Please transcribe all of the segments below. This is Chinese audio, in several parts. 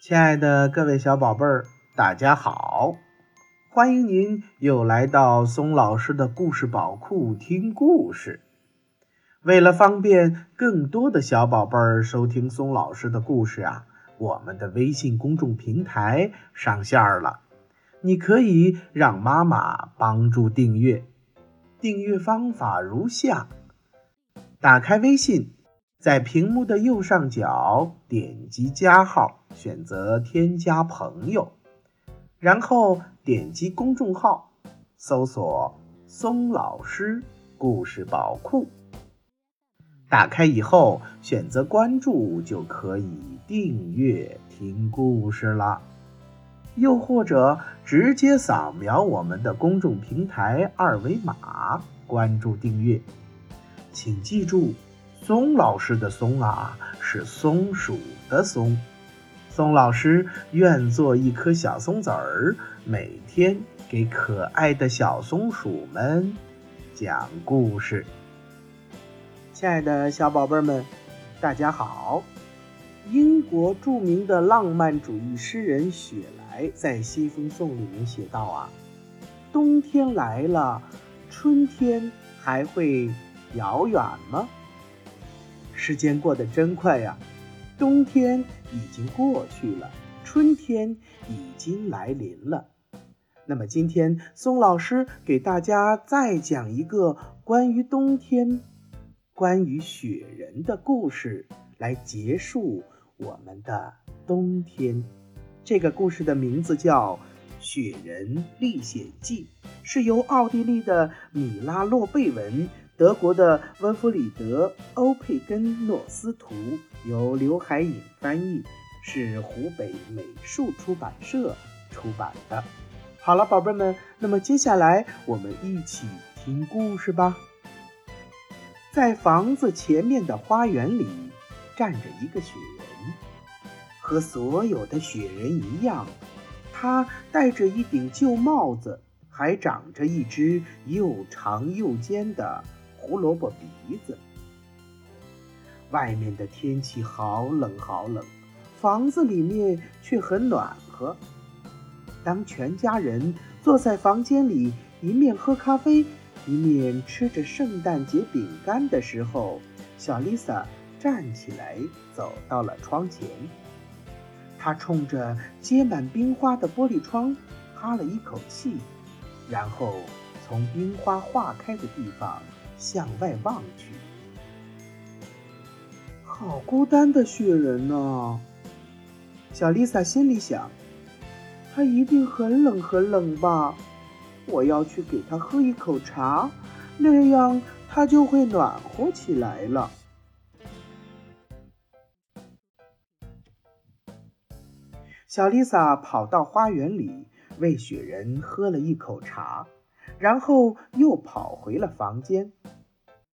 亲爱的各位小宝贝儿，大家好！欢迎您又来到松老师的故事宝库听故事。为了方便更多的小宝贝儿收听松老师的故事啊，我们的微信公众平台上线了。你可以让妈妈帮助订阅。订阅方法如下：打开微信，在屏幕的右上角点击加号，选择添加朋友，然后点击公众号，搜索“松老师故事宝库”。打开以后，选择关注就可以订阅听故事了。又或者直接扫描我们的公众平台二维码关注订阅，请记住，松老师的“松”啊是松鼠的“松”。松老师愿做一颗小松子儿，每天给可爱的小松鼠们讲故事。亲爱的小宝贝们，大家好！英国著名的浪漫主义诗人雪莱在《西风颂》里面写道：“啊，冬天来了，春天还会遥远吗？时间过得真快呀，冬天已经过去了，春天已经来临了。那么今天松老师给大家再讲一个关于冬天、关于雪人的故事，来结束。”我们的冬天，这个故事的名字叫《雪人历险记》，是由奥地利的米拉洛贝文、德国的温弗里德·欧佩根诺斯图，由刘海颖翻译，是湖北美术出版社出版的。好了，宝贝们，那么接下来我们一起听故事吧。在房子前面的花园里，站着一个雪人。和所有的雪人一样，他戴着一顶旧帽子，还长着一只又长又尖的胡萝卜鼻子。外面的天气好冷好冷，房子里面却很暖和。当全家人坐在房间里，一面喝咖啡，一面吃着圣诞节饼干的时候，小丽莎站起来，走到了窗前。她冲着结满冰花的玻璃窗哈了一口气，然后从冰花化开的地方向外望去。好孤单的雪人呢，小丽萨心里想。他一定很冷很冷吧？我要去给他喝一口茶，那样他就会暖和起来了。小丽萨跑到花园里，为雪人喝了一口茶，然后又跑回了房间。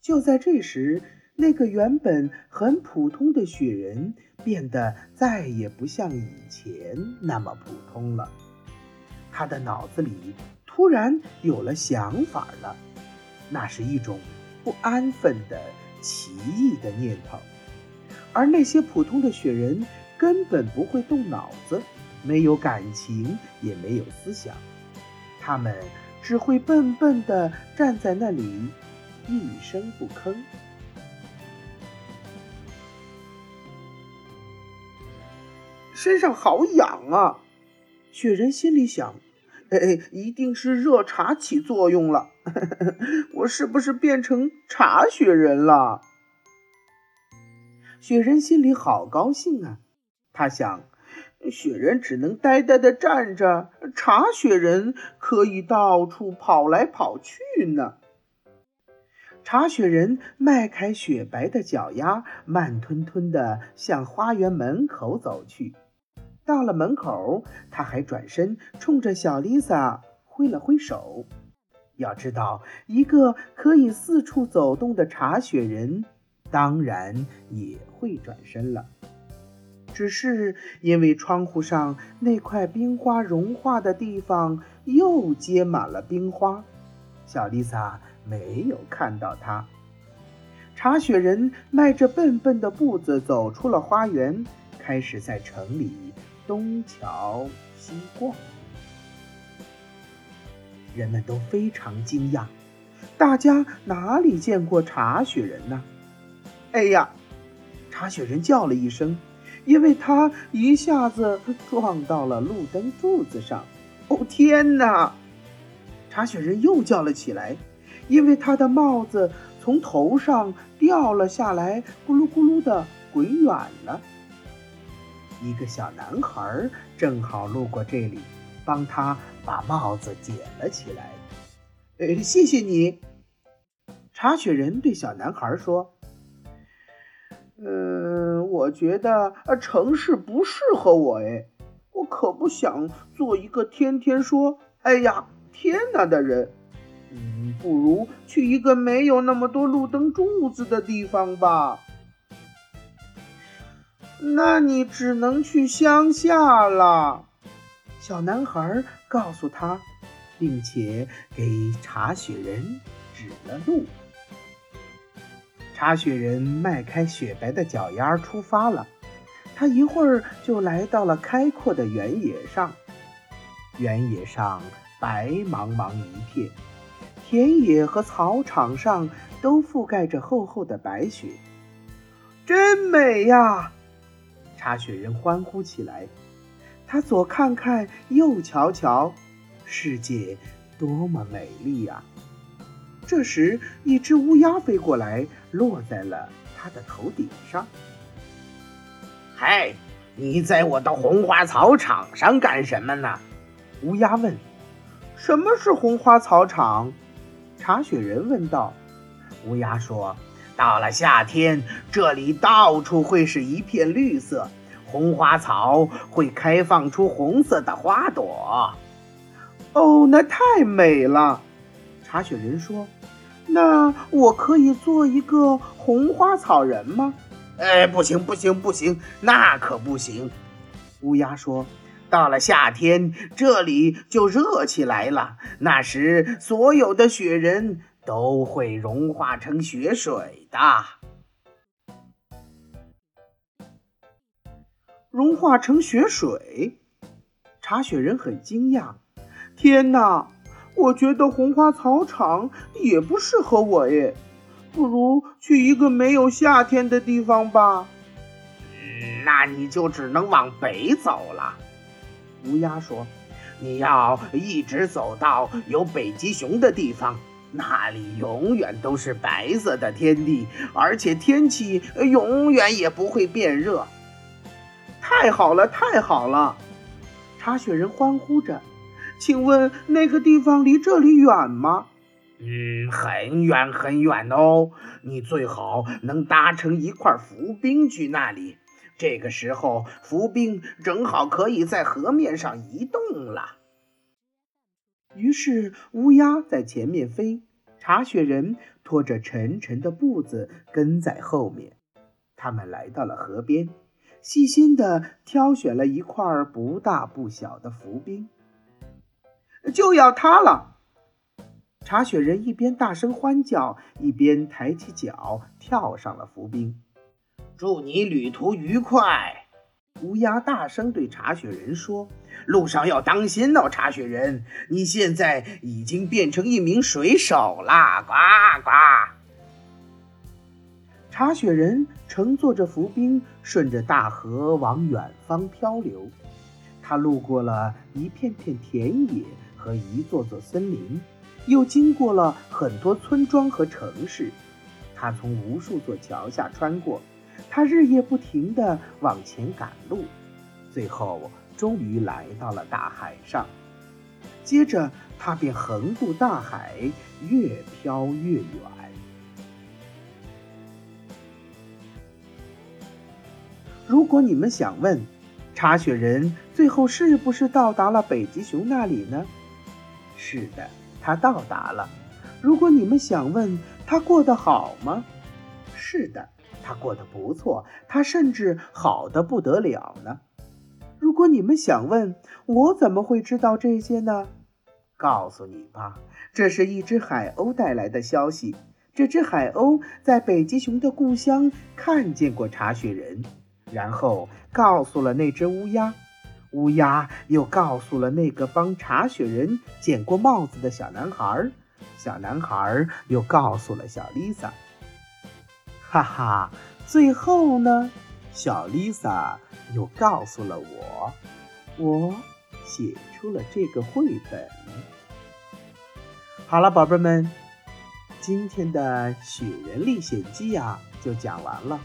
就在这时，那个原本很普通的雪人变得再也不像以前那么普通了。他的脑子里突然有了想法了，那是一种不安分的奇异的念头。而那些普通的雪人。根本不会动脑子，没有感情，也没有思想，他们只会笨笨地站在那里，一声不吭。身上好痒啊！雪人心里想：“哎，一定是热茶起作用了，我是不是变成茶雪人了？”雪人心里好高兴啊！他想，雪人只能呆呆地站着，茶雪人可以到处跑来跑去呢。茶雪人迈开雪白的脚丫，慢吞吞地向花园门口走去。到了门口，他还转身冲着小丽萨挥了挥手。要知道，一个可以四处走动的茶雪人，当然也会转身了。只是因为窗户上那块冰花融化的地方又结满了冰花，小丽萨没有看到它。茶雪人迈着笨笨的步子走出了花园，开始在城里东瞧西逛。人们都非常惊讶，大家哪里见过茶雪人呢？哎呀！茶雪人叫了一声，因为他一下子撞到了路灯柱子上。哦天哪！茶雪人又叫了起来，因为他的帽子从头上掉了下来，咕噜咕噜的滚远了。一个小男孩正好路过这里，帮他把帽子捡了起来。呃，谢谢你，茶雪人对小男孩说。嗯，我觉得城市不适合我哎，我可不想做一个天天说“哎呀，天哪”的人。嗯，不如去一个没有那么多路灯柱子的地方吧。那你只能去乡下了。小男孩告诉他，并且给查雪人指了路。茶雪人迈开雪白的脚丫出发了。他一会儿就来到了开阔的原野上。原野上白茫茫一片，田野和草场上都覆盖着厚厚的白雪，真美呀！茶雪人欢呼起来。他左看看，右瞧瞧，世界多么美丽呀！这时，一只乌鸦飞过来，落在了他的头顶上。嗨，你在我的红花草场上干什么呢？乌鸦问。什么是红花草场？查雪人问道。乌鸦说：“到了夏天，这里到处会是一片绿色，红花草会开放出红色的花朵。”哦，那太美了。茶雪人说。那我可以做一个红花草人吗？哎，不行，不行，不行，那可不行。乌鸦说：“到了夏天，这里就热起来了，那时所有的雪人都会融化成雪水的。”融化成雪水？茶雪人很惊讶。天哪！我觉得红花草场也不适合我耶，不如去一个没有夏天的地方吧。嗯，那你就只能往北走了。乌鸦说：“你要一直走到有北极熊的地方，那里永远都是白色的天地，而且天气永远也不会变热。”太好了，太好了！茶雪人欢呼着。请问那个地方离这里远吗？嗯，很远很远哦。你最好能搭乘一块浮冰去那里。这个时候，浮冰正好可以在河面上移动了。于是，乌鸦在前面飞，茶雪人拖着沉沉的步子跟在后面。他们来到了河边，细心地挑选了一块不大不小的浮冰。就要它了！茶雪人一边大声欢叫，一边抬起脚跳上了浮冰。祝你旅途愉快！乌鸦大声对茶雪人说：“路上要当心哦，茶雪人，你现在已经变成一名水手啦！”呱呱！茶雪人乘坐着浮冰，顺着大河往远方漂流。他路过了一片片田野。和一座座森林，又经过了很多村庄和城市。他从无数座桥下穿过，他日夜不停地往前赶路，最后终于来到了大海上。接着，他便横渡大海，越飘越远。如果你们想问，查雪人最后是不是到达了北极熊那里呢？是的，他到达了。如果你们想问他过得好吗？是的，他过得不错，他甚至好的不得了呢。如果你们想问我怎么会知道这些呢？告诉你吧，这是一只海鸥带来的消息。这只海鸥在北极熊的故乡看见过查雪人，然后告诉了那只乌鸦。乌鸦又告诉了那个帮茶雪人捡过帽子的小男孩，小男孩又告诉了小丽萨。哈哈，最后呢，小丽萨又告诉了我，我写出了这个绘本。好了，宝贝们，今天的《雪人历险记》呀就讲完了。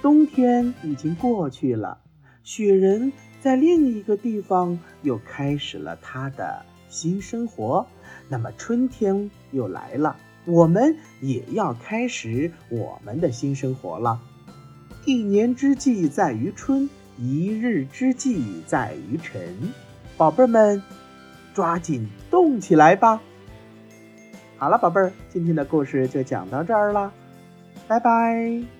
冬天已经过去了，雪人在另一个地方又开始了他的新生活。那么春天又来了，我们也要开始我们的新生活了。一年之计在于春，一日之计在于晨。宝贝们，抓紧动起来吧！好了，宝贝儿，今天的故事就讲到这儿了，拜拜。